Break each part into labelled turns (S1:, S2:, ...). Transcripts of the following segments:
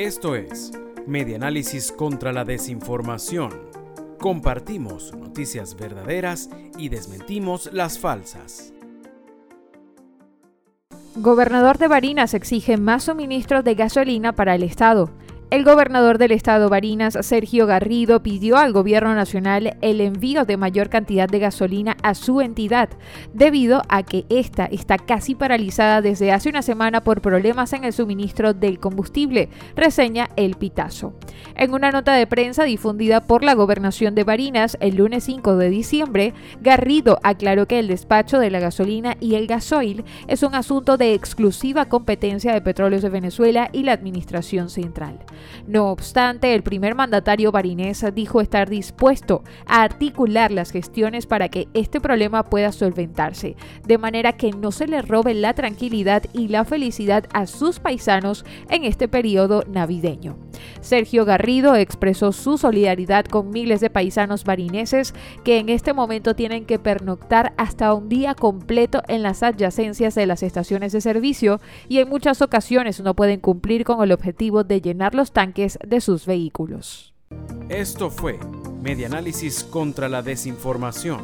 S1: Esto es Medianálisis contra la Desinformación. Compartimos noticias verdaderas y desmentimos las falsas.
S2: Gobernador de Barinas exige más suministros de gasolina para el Estado. El gobernador del estado Barinas, Sergio Garrido, pidió al gobierno nacional el envío de mayor cantidad de gasolina a su entidad, debido a que esta está casi paralizada desde hace una semana por problemas en el suministro del combustible, reseña El Pitazo. En una nota de prensa difundida por la gobernación de Barinas el lunes 5 de diciembre, Garrido aclaró que el despacho de la gasolina y el gasoil es un asunto de exclusiva competencia de Petróleos de Venezuela y la Administración Central. No obstante, el primer mandatario barinés dijo estar dispuesto a articular las gestiones para que este problema pueda solventarse, de manera que no se le robe la tranquilidad y la felicidad a sus paisanos en este periodo navideño. Sergio Garrido expresó su solidaridad con miles de paisanos barineses que en este momento tienen que pernoctar hasta un día completo en las adyacencias de las estaciones de servicio y en muchas ocasiones no pueden cumplir con el objetivo de llenar los tanques de sus vehículos.
S1: Esto fue Medianálisis contra la Desinformación.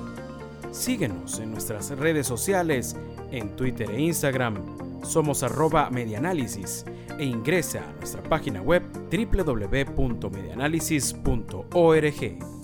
S1: Síguenos en nuestras redes sociales, en Twitter e Instagram. Somos arroba medianálisis e ingresa a nuestra página web www.medianálisis.org.